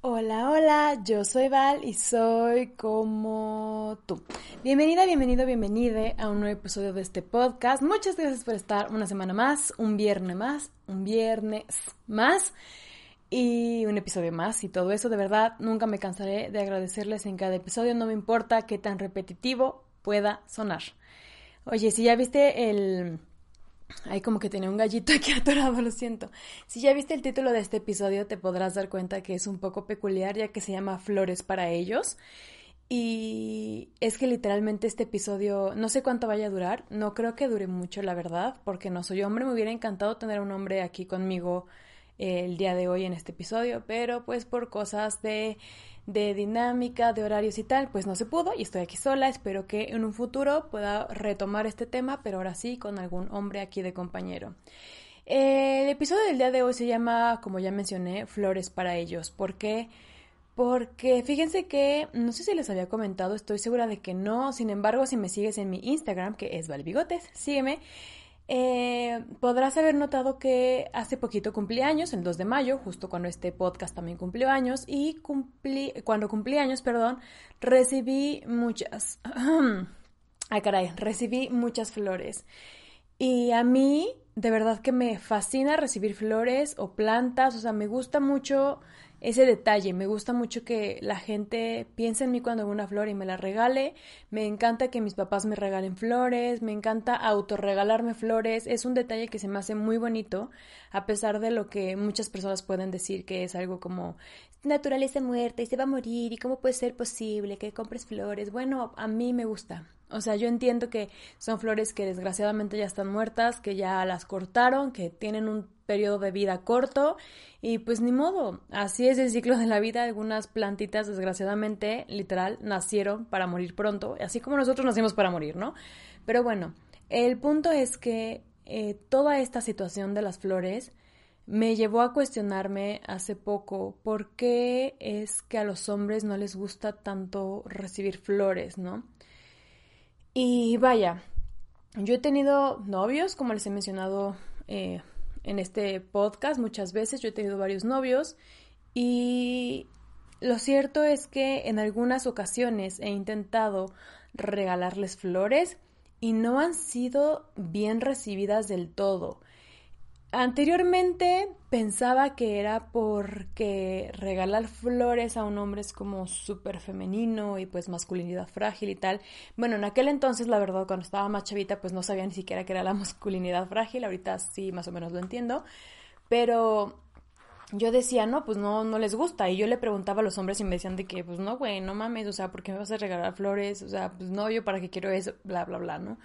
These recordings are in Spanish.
Hola, hola, yo soy Val y soy como tú. Bienvenida, bienvenido, bienvenida a un nuevo episodio de este podcast. Muchas gracias por estar una semana más, un viernes más, un viernes más y un episodio más y todo eso. De verdad, nunca me cansaré de agradecerles en cada episodio, no me importa qué tan repetitivo pueda sonar. Oye, si ya viste el Ay, como que tenía un gallito aquí atorado, lo siento. Si ya viste el título de este episodio, te podrás dar cuenta que es un poco peculiar, ya que se llama Flores para ellos. Y es que literalmente este episodio, no sé cuánto vaya a durar, no creo que dure mucho, la verdad, porque no soy hombre, me hubiera encantado tener un hombre aquí conmigo eh, el día de hoy en este episodio, pero pues por cosas de de dinámica, de horarios y tal, pues no se pudo y estoy aquí sola. Espero que en un futuro pueda retomar este tema, pero ahora sí con algún hombre aquí de compañero. El episodio del día de hoy se llama, como ya mencioné, Flores para ellos. ¿Por qué? Porque fíjense que, no sé si les había comentado, estoy segura de que no. Sin embargo, si me sigues en mi Instagram, que es Valbigotes, sígueme. Eh, podrás haber notado que hace poquito cumplí años, el 2 de mayo, justo cuando este podcast también cumplió años, y cumplí, cuando cumplí años, perdón, recibí muchas, ay caray, recibí muchas flores. Y a mí, de verdad que me fascina recibir flores o plantas, o sea, me gusta mucho ese detalle. Me gusta mucho que la gente piense en mí cuando veo una flor y me la regale. Me encanta que mis papás me regalen flores. Me encanta autorregalarme flores. Es un detalle que se me hace muy bonito, a pesar de lo que muchas personas pueden decir que es algo como naturaleza muerta y se va a morir y cómo puede ser posible que compres flores. Bueno, a mí me gusta. O sea, yo entiendo que son flores que desgraciadamente ya están muertas, que ya las cortaron, que tienen un periodo de vida corto y pues ni modo, así es el ciclo de la vida, algunas plantitas desgraciadamente, literal, nacieron para morir pronto, así como nosotros nacimos para morir, ¿no? Pero bueno, el punto es que eh, toda esta situación de las flores me llevó a cuestionarme hace poco por qué es que a los hombres no les gusta tanto recibir flores, ¿no? Y vaya, yo he tenido novios, como les he mencionado eh, en este podcast muchas veces, yo he tenido varios novios y lo cierto es que en algunas ocasiones he intentado regalarles flores y no han sido bien recibidas del todo. Anteriormente pensaba que era porque regalar flores a un hombre es como súper femenino y pues masculinidad frágil y tal. Bueno, en aquel entonces, la verdad, cuando estaba más chavita, pues no sabía ni siquiera que era la masculinidad frágil. Ahorita sí, más o menos lo entiendo. Pero yo decía, no, pues no, no les gusta. Y yo le preguntaba a los hombres y me decían de que, pues no, güey, no mames, o sea, ¿por qué me vas a regalar flores? O sea, pues no, yo para qué quiero eso, bla, bla, bla, ¿no?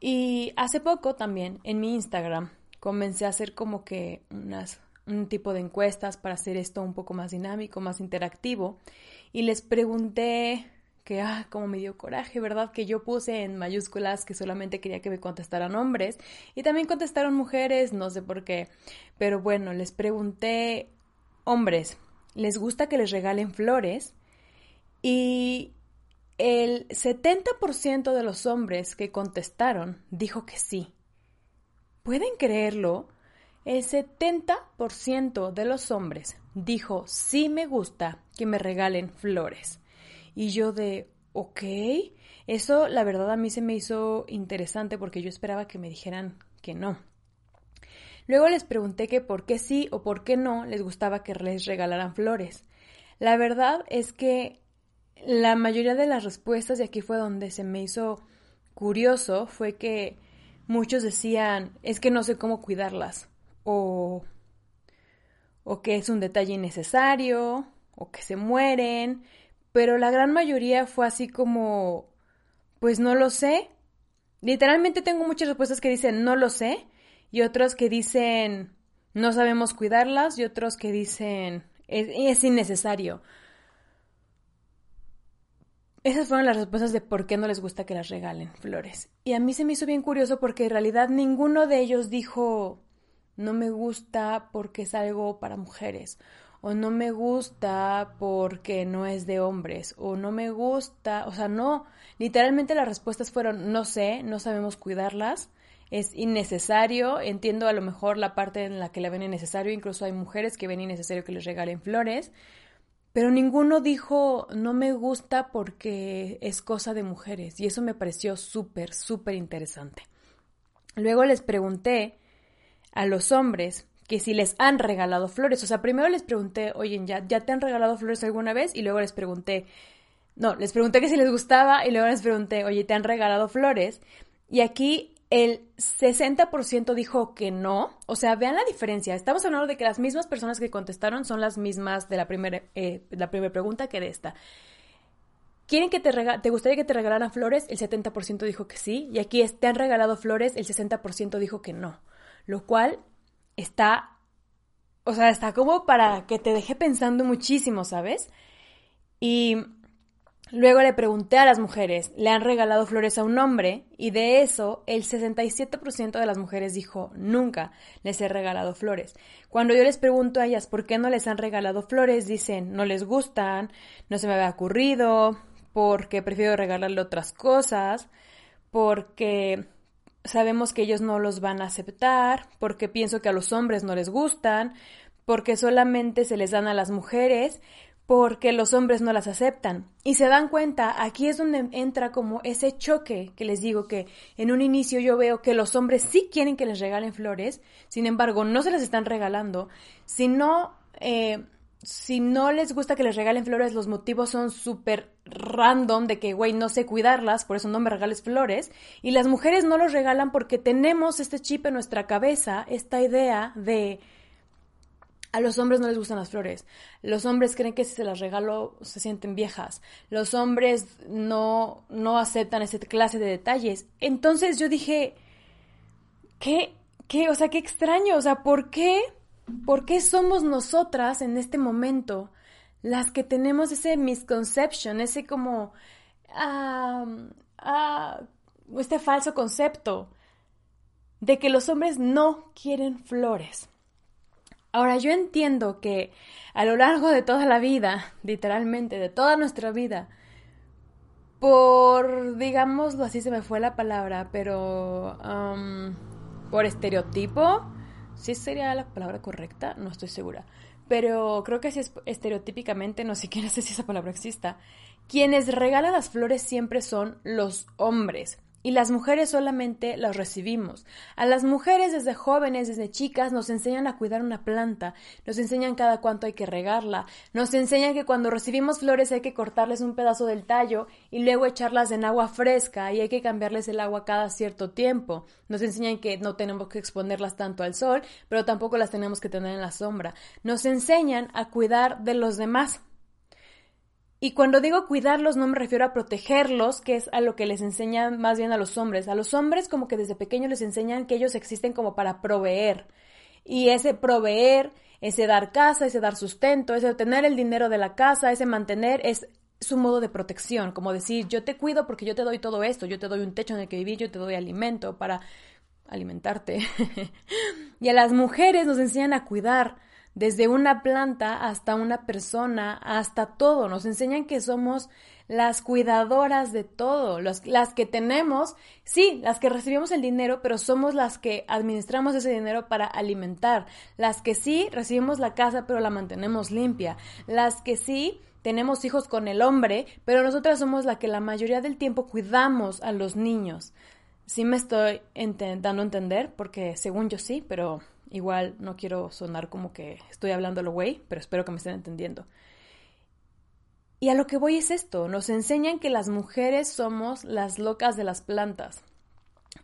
Y hace poco también en mi Instagram comencé a hacer como que unas, un tipo de encuestas para hacer esto un poco más dinámico, más interactivo. Y les pregunté que, ah, como me dio coraje, ¿verdad? Que yo puse en mayúsculas que solamente quería que me contestaran hombres y también contestaron mujeres, no sé por qué. Pero bueno, les pregunté, hombres, ¿les gusta que les regalen flores? Y el 70% de los hombres que contestaron dijo que sí. ¿Pueden creerlo? El 70% de los hombres dijo, sí me gusta que me regalen flores. Y yo de, ok, eso la verdad a mí se me hizo interesante porque yo esperaba que me dijeran que no. Luego les pregunté que por qué sí o por qué no les gustaba que les regalaran flores. La verdad es que la mayoría de las respuestas, y aquí fue donde se me hizo curioso, fue que muchos decían, es que no sé cómo cuidarlas, o, o que es un detalle innecesario, o que se mueren, pero la gran mayoría fue así como, pues no lo sé. Literalmente tengo muchas respuestas que dicen no lo sé, y otros que dicen no sabemos cuidarlas, y otros que dicen es, es innecesario. Esas fueron las respuestas de por qué no les gusta que las regalen flores. Y a mí se me hizo bien curioso porque en realidad ninguno de ellos dijo no me gusta porque es algo para mujeres o no me gusta porque no es de hombres o no me gusta, o sea, no, literalmente las respuestas fueron no sé, no sabemos cuidarlas, es innecesario, entiendo a lo mejor la parte en la que la ven innecesario, incluso hay mujeres que ven innecesario que les regalen flores, pero ninguno dijo no me gusta porque es cosa de mujeres y eso me pareció súper, súper interesante. Luego les pregunté a los hombres que si les han regalado flores. O sea, primero les pregunté, oye, ¿ya, ¿ya te han regalado flores alguna vez? Y luego les pregunté, no, les pregunté que si les gustaba y luego les pregunté, oye, ¿te han regalado flores? Y aquí el 60% dijo que no. O sea, vean la diferencia. Estamos hablando de que las mismas personas que contestaron son las mismas de la primera, eh, pregunta que de esta. ¿Quieren que te, te gustaría que te regalaran flores? El 70% dijo que sí. Y aquí te han regalado flores, el 60% dijo que no. Lo cual está, o sea, está como para que te deje pensando muchísimo, ¿sabes? Y Luego le pregunté a las mujeres, ¿le han regalado flores a un hombre? Y de eso, el 67% de las mujeres dijo, nunca les he regalado flores. Cuando yo les pregunto a ellas por qué no les han regalado flores, dicen, no les gustan, no se me había ocurrido, porque prefiero regalarle otras cosas, porque sabemos que ellos no los van a aceptar, porque pienso que a los hombres no les gustan, porque solamente se les dan a las mujeres, porque los hombres no las aceptan. Y se dan cuenta, aquí es donde entra como ese choque que les digo que en un inicio yo veo que los hombres sí quieren que les regalen flores, sin embargo no se las están regalando, si no, eh, si no les gusta que les regalen flores, los motivos son súper random de que, güey, no sé cuidarlas, por eso no me regales flores, y las mujeres no los regalan porque tenemos este chip en nuestra cabeza, esta idea de a los hombres no les gustan las flores. Los hombres creen que si se las regalo se sienten viejas. Los hombres no, no aceptan ese clase de detalles. Entonces yo dije, ¿qué? ¿Qué? O sea, qué extraño. O sea, ¿por qué? ¿Por qué somos nosotras en este momento las que tenemos ese misconception, ese como... ah, este falso concepto de que los hombres no quieren flores? Ahora, yo entiendo que a lo largo de toda la vida, literalmente, de toda nuestra vida, por, digámoslo así, se me fue la palabra, pero um, por estereotipo, ¿sí sería la palabra correcta? No estoy segura. Pero creo que si es estereotípicamente, no siquiera sé si esa palabra exista. Quienes regalan las flores siempre son los hombres y las mujeres solamente las recibimos. A las mujeres desde jóvenes, desde chicas, nos enseñan a cuidar una planta, nos enseñan cada cuánto hay que regarla, nos enseñan que cuando recibimos flores hay que cortarles un pedazo del tallo y luego echarlas en agua fresca y hay que cambiarles el agua cada cierto tiempo. Nos enseñan que no tenemos que exponerlas tanto al sol, pero tampoco las tenemos que tener en la sombra. Nos enseñan a cuidar de los demás. Y cuando digo cuidarlos no me refiero a protegerlos, que es a lo que les enseñan más bien a los hombres. A los hombres como que desde pequeños les enseñan que ellos existen como para proveer. Y ese proveer, ese dar casa, ese dar sustento, ese tener el dinero de la casa, ese mantener, es su modo de protección, como decir, yo te cuido porque yo te doy todo esto, yo te doy un techo en el que vivir, yo te doy alimento para alimentarte. y a las mujeres nos enseñan a cuidar, desde una planta hasta una persona, hasta todo. Nos enseñan que somos las cuidadoras de todo, las que tenemos, sí, las que recibimos el dinero, pero somos las que administramos ese dinero para alimentar, las que sí recibimos la casa, pero la mantenemos limpia, las que sí tenemos hijos con el hombre, pero nosotras somos la que la mayoría del tiempo cuidamos a los niños. Sí me estoy intentando entender, porque según yo sí, pero Igual no quiero sonar como que estoy hablando lo güey, pero espero que me estén entendiendo. Y a lo que voy es esto, nos enseñan que las mujeres somos las locas de las plantas.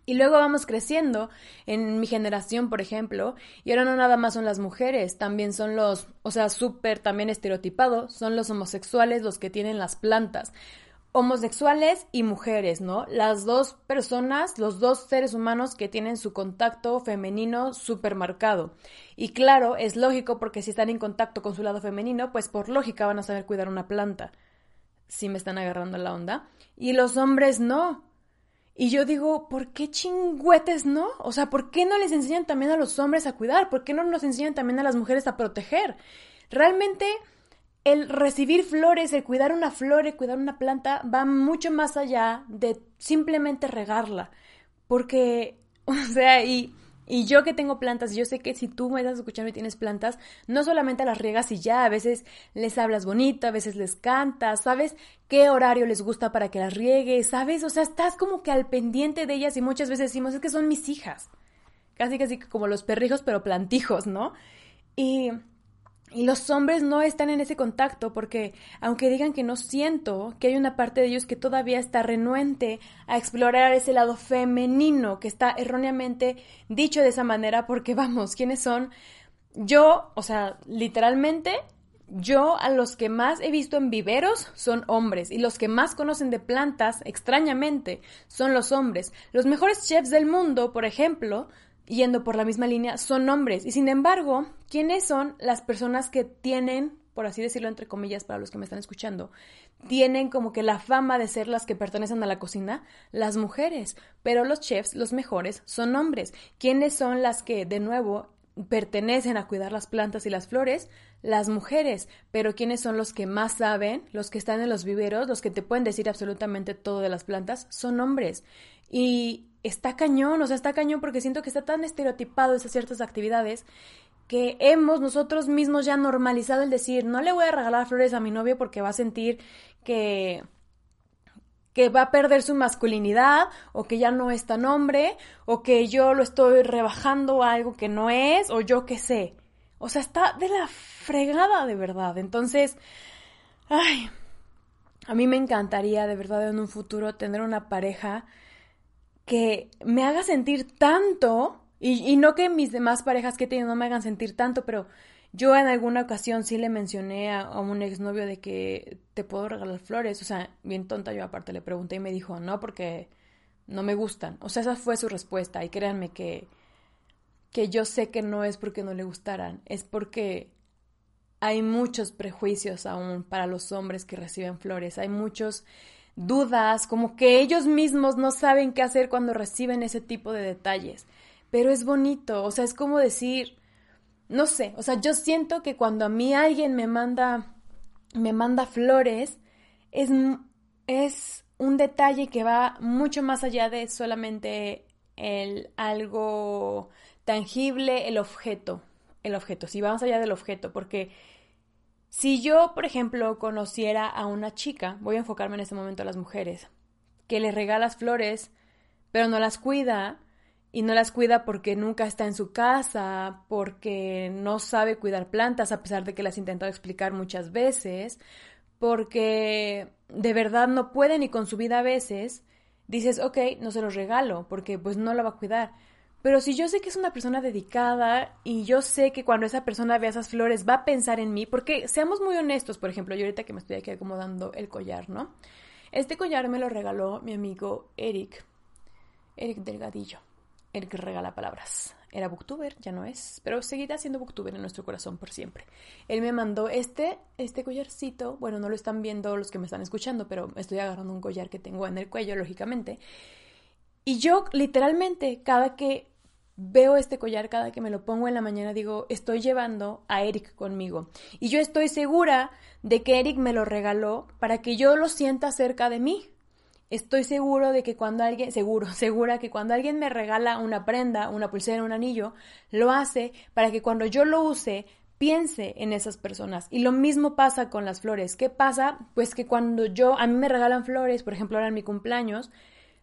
Y luego vamos creciendo en mi generación, por ejemplo, y ahora no nada más son las mujeres, también son los, o sea, súper también estereotipados, son los homosexuales los que tienen las plantas. Homosexuales y mujeres, ¿no? Las dos personas, los dos seres humanos que tienen su contacto femenino súper marcado. Y claro, es lógico porque si están en contacto con su lado femenino, pues por lógica van a saber cuidar una planta. Si me están agarrando la onda. Y los hombres no y yo digo, ¿por qué chingüetes no? O sea, ¿por qué no les enseñan también a los hombres a cuidar? ¿Por qué no nos enseñan también a las mujeres a proteger? Realmente el recibir flores, el cuidar una flor, el cuidar una planta va mucho más allá de simplemente regarla. Porque, o sea, y y yo que tengo plantas, yo sé que si tú me estás escuchando y tienes plantas, no solamente las riegas y ya, a veces les hablas bonito, a veces les cantas, sabes qué horario les gusta para que las riegues, sabes, o sea, estás como que al pendiente de ellas y muchas veces decimos, es que son mis hijas. Casi casi como los perrijos, pero plantijos, ¿no? Y y los hombres no están en ese contacto porque, aunque digan que no siento, que hay una parte de ellos que todavía está renuente a explorar ese lado femenino que está erróneamente dicho de esa manera porque, vamos, ¿quiénes son? Yo, o sea, literalmente, yo a los que más he visto en viveros son hombres y los que más conocen de plantas, extrañamente, son los hombres. Los mejores chefs del mundo, por ejemplo, yendo por la misma línea, son hombres. Y sin embargo, ¿quiénes son las personas que tienen, por así decirlo entre comillas para los que me están escuchando, tienen como que la fama de ser las que pertenecen a la cocina? Las mujeres. Pero los chefs, los mejores, son hombres. ¿Quiénes son las que, de nuevo, pertenecen a cuidar las plantas y las flores? Las mujeres. Pero ¿quiénes son los que más saben? Los que están en los viveros, los que te pueden decir absolutamente todo de las plantas, son hombres. Y está cañón, o sea, está cañón porque siento que está tan estereotipado esas ciertas actividades que hemos nosotros mismos ya normalizado el decir, no le voy a regalar flores a mi novio porque va a sentir que que va a perder su masculinidad o que ya no es tan hombre o que yo lo estoy rebajando a algo que no es o yo qué sé. O sea, está de la fregada de verdad. Entonces, ay, a mí me encantaría de verdad en un futuro tener una pareja que me haga sentir tanto, y, no que mis demás parejas que he tenido no me hagan sentir tanto, pero yo en alguna ocasión sí le mencioné a, a, un exnovio de que te puedo regalar flores, o sea, bien tonta yo aparte le pregunté y me dijo, no, porque no me gustan. O sea, esa fue su respuesta y créanme que, que yo sé que no es porque no le gustaran, es porque hay muchos prejuicios aún para los hombres que reciben flores, hay muchos dudas, como que ellos mismos no saben qué hacer cuando reciben ese tipo de detalles. Pero es bonito, o sea, es como decir, no sé, o sea, yo siento que cuando a mí alguien me manda, me manda flores, es, es un detalle que va mucho más allá de solamente el algo tangible, el objeto, el objeto, si vamos allá del objeto, porque si yo, por ejemplo, conociera a una chica, voy a enfocarme en este momento a las mujeres, que le regalas flores, pero no las cuida, y no las cuida porque nunca está en su casa, porque no sabe cuidar plantas a pesar de que las he explicar muchas veces, porque de verdad no puede ni con su vida a veces, dices, ok, no se los regalo, porque pues no la va a cuidar. Pero si yo sé que es una persona dedicada y yo sé que cuando esa persona vea esas flores va a pensar en mí, porque seamos muy honestos, por ejemplo, yo ahorita que me estoy aquí acomodando el collar, ¿no? Este collar me lo regaló mi amigo Eric, Eric Delgadillo, el que regala palabras. Era booktuber, ya no es, pero seguirá siendo booktuber en nuestro corazón por siempre. Él me mandó este, este collarcito, bueno, no lo están viendo los que me están escuchando, pero estoy agarrando un collar que tengo en el cuello, lógicamente. Y yo literalmente cada que veo este collar, cada que me lo pongo en la mañana, digo, estoy llevando a Eric conmigo. Y yo estoy segura de que Eric me lo regaló para que yo lo sienta cerca de mí. Estoy seguro de que cuando alguien, seguro, segura que cuando alguien me regala una prenda, una pulsera, un anillo, lo hace para que cuando yo lo use, piense en esas personas. Y lo mismo pasa con las flores. ¿Qué pasa? Pues que cuando yo, a mí me regalan flores, por ejemplo, ahora en mi cumpleaños,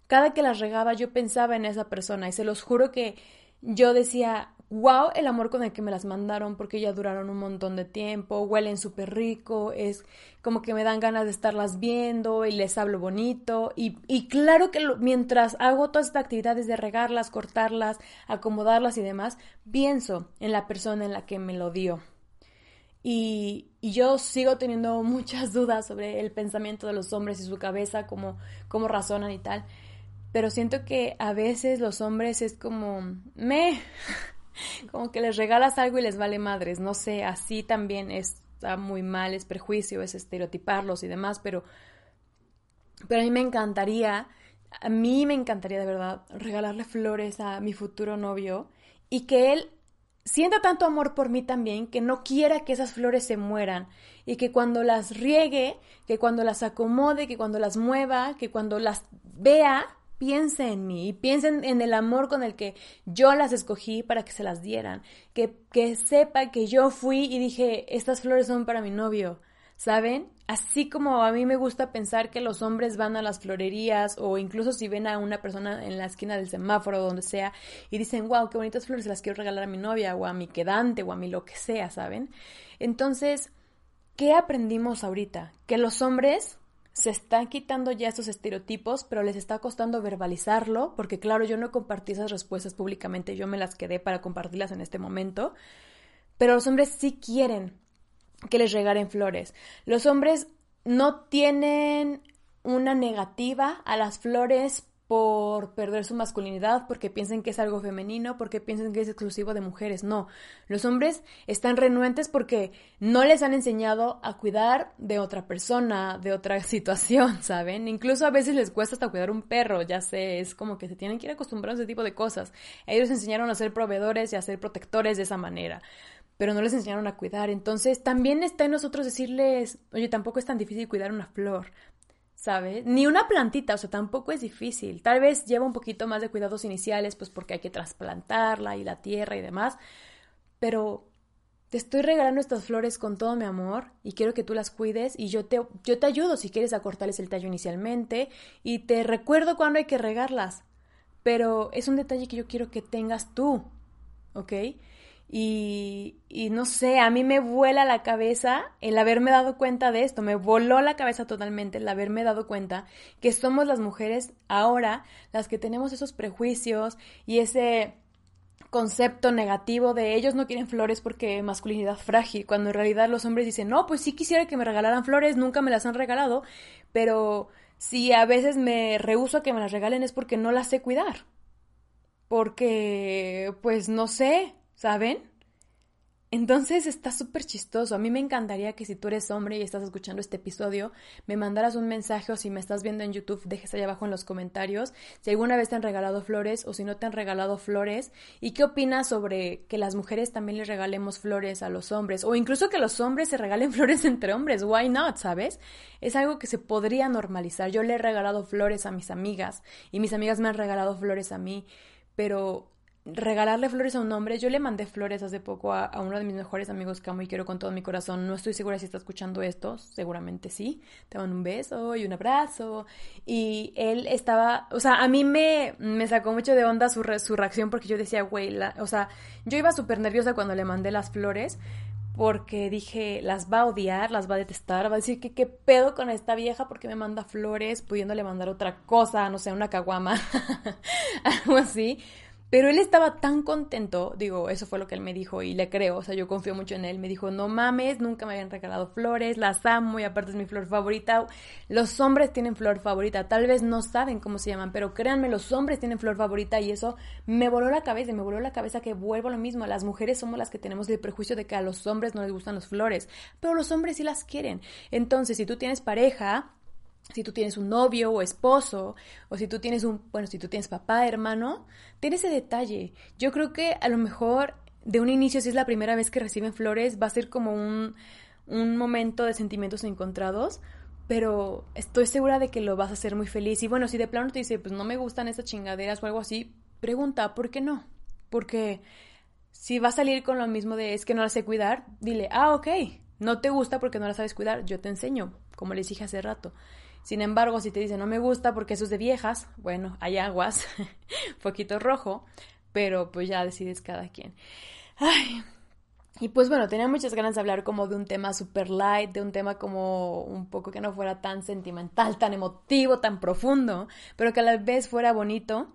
cada que las regaba yo pensaba en esa persona y se los juro que yo decía, wow el amor con el que me las mandaron porque ya duraron un montón de tiempo, huelen súper rico, es como que me dan ganas de estarlas viendo y les hablo bonito y, y claro que mientras hago todas estas actividades de regarlas, cortarlas, acomodarlas y demás, pienso en la persona en la que me lo dio. Y, y, yo sigo teniendo muchas dudas sobre el pensamiento de los hombres y su cabeza, cómo, cómo razonan y tal. Pero siento que a veces los hombres es como, me, como que les regalas algo y les vale madres, no sé, así también está muy mal, es prejuicio, es estereotiparlos y demás, pero, pero a mí me encantaría, a mí me encantaría de verdad regalarle flores a mi futuro novio y que él sienta tanto amor por mí también que no quiera que esas flores se mueran y que cuando las riegue, que cuando las acomode, que cuando las mueva, que cuando las vea, piense en mí y piensen en el amor con el que yo las escogí para que se las dieran, que, que sepa que yo fui y dije, estas flores son para mi novio, ¿saben? Así como a mí me gusta pensar que los hombres van a las florerías o incluso si ven a una persona en la esquina del semáforo o donde sea y dicen, wow, qué bonitas flores, se las quiero regalar a mi novia o a mi quedante o a mi lo que sea, ¿saben? Entonces, ¿qué aprendimos ahorita? Que los hombres se están quitando ya esos estereotipos, pero les está costando verbalizarlo, porque claro, yo no compartí esas respuestas públicamente, yo me las quedé para compartirlas en este momento, pero los hombres sí quieren que les regalen flores. Los hombres no tienen una negativa a las flores por perder su masculinidad, porque piensen que es algo femenino, porque piensen que es exclusivo de mujeres. No, los hombres están renuentes porque no les han enseñado a cuidar de otra persona, de otra situación, ¿saben? Incluso a veces les cuesta hasta cuidar un perro, ya sé, es como que se tienen que ir acostumbrados a ese tipo de cosas. Ellos enseñaron a ser proveedores y a ser protectores de esa manera pero no les enseñaron a cuidar. Entonces, también está en nosotros decirles, oye, tampoco es tan difícil cuidar una flor. ¿Sabes? Ni una plantita, o sea, tampoco es difícil. Tal vez lleva un poquito más de cuidados iniciales, pues porque hay que trasplantarla y la tierra y demás, pero te estoy regalando estas flores con todo mi amor y quiero que tú las cuides y yo te, yo te ayudo si quieres a cortarles el tallo inicialmente y te recuerdo cuándo hay que regarlas, pero es un detalle que yo quiero que tengas tú, ¿ok? Y, y, no sé, a mí me vuela la cabeza el haberme dado cuenta de esto, me voló la cabeza totalmente el haberme dado cuenta que somos las mujeres ahora las que tenemos esos prejuicios y ese concepto negativo de ellos no quieren flores porque masculinidad frágil, cuando en realidad los hombres dicen, no, pues sí quisiera que me regalaran flores, nunca me las han regalado, pero si a veces me rehuso a que me las regalen es porque no las sé cuidar, porque, pues no sé, ¿saben? Entonces está súper chistoso. A mí me encantaría que si tú eres hombre y estás escuchando este episodio, me mandaras un mensaje o si me estás viendo en YouTube, dejes ahí abajo en los comentarios si alguna vez te han regalado flores o si no te han regalado flores y qué opinas sobre que las mujeres también les regalemos flores a los hombres o incluso que los hombres se regalen flores entre hombres. Why not, sabes? Es algo que se podría normalizar. Yo le he regalado flores a mis amigas y mis amigas me han regalado flores a mí, pero regalarle flores a un hombre. Yo le mandé flores hace poco a, uno de mis mejores amigos que amo y quiero con todo mi corazón. No estoy segura si está escuchando esto, seguramente sí. Te mando un beso y un abrazo. Y él estaba, o sea, a mí me, me sacó mucho de onda su, su reacción porque yo decía, güey, o sea, yo iba súper nerviosa cuando le mandé las flores porque dije, las va a odiar, las va a detestar, va a decir que qué pedo con esta vieja porque me manda flores, pudiéndole mandar otra cosa, no sé, una caguama, algo así. Pero él estaba tan contento, digo, eso fue lo que él me dijo y le creo, o sea, yo confío mucho en él. Me dijo, no mames, nunca me habían regalado flores, las amo y aparte es mi flor favorita. Los hombres tienen flor favorita, tal vez no saben cómo se llaman, pero créanme, los hombres tienen flor favorita y eso me voló la cabeza, me voló la cabeza que vuelvo a lo mismo. Las mujeres somos las que tenemos el prejuicio de que a los hombres no les gustan las flores, pero los hombres sí las quieren. Entonces, si tú tienes pareja, si tú tienes un novio o esposo, o si tú tienes un, bueno, si tú tienes papá, hermano, ten ese detalle. Yo creo que a lo mejor de un inicio, si es la primera vez que reciben flores, va a ser como un, un momento de sentimientos encontrados, pero estoy segura de que lo vas a hacer muy feliz. Y bueno, si de plano te dice, pues no me gustan esas chingaderas o algo así, pregunta, ¿por qué no? Porque si va a salir con lo mismo de es que no la sé cuidar, dile, ah, ok, no te gusta porque no la sabes cuidar, yo te enseño, como les dije hace rato. Sin embargo, si te dice no me gusta porque eso es de viejas, bueno, hay aguas, poquito rojo, pero pues ya decides cada quien. Ay, y pues bueno, tenía muchas ganas de hablar como de un tema super light, de un tema como un poco que no fuera tan sentimental, tan emotivo, tan profundo, pero que a la vez fuera bonito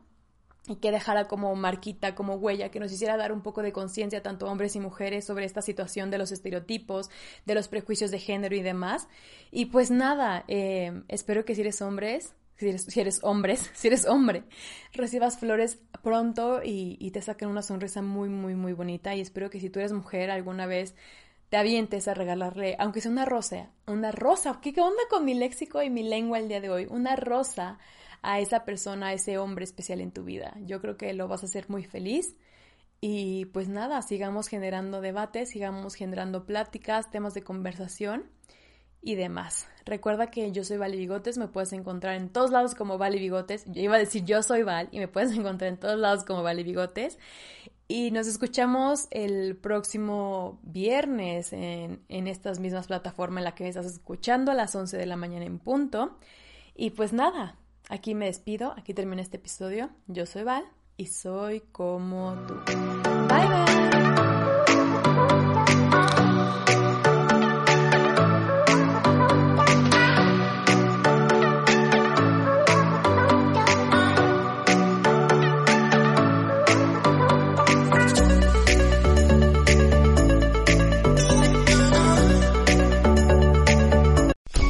y que dejara como marquita, como huella, que nos hiciera dar un poco de conciencia tanto hombres y mujeres sobre esta situación de los estereotipos, de los prejuicios de género y demás. Y pues nada, eh, espero que si eres hombres, si eres, si hombres, si eres hombre, recibas flores pronto y, te saquen una sonrisa muy, muy, muy bonita. Y espero que si tú eres mujer alguna vez te avientes a regalarle, aunque sea una rosa, una rosa, ¿qué onda con mi léxico y mi lengua el día de hoy? Una rosa a esa persona, a ese hombre especial en tu vida. Yo creo que lo vas a hacer muy feliz. Y pues nada, sigamos generando debates, sigamos generando pláticas, temas de conversación y demás. Recuerda que yo soy Vale Bigotes, me puedes encontrar en todos lados como Vale Bigotes. Yo iba a decir yo soy Val y me puedes encontrar en todos lados como Vale Bigotes. Y nos escuchamos el próximo viernes en, en estas mismas plataformas en la que estás escuchando a las 11 de la mañana en punto. Y pues nada, Aquí me despido, aquí termina este episodio. Yo soy Val y soy como tú. Bye bye.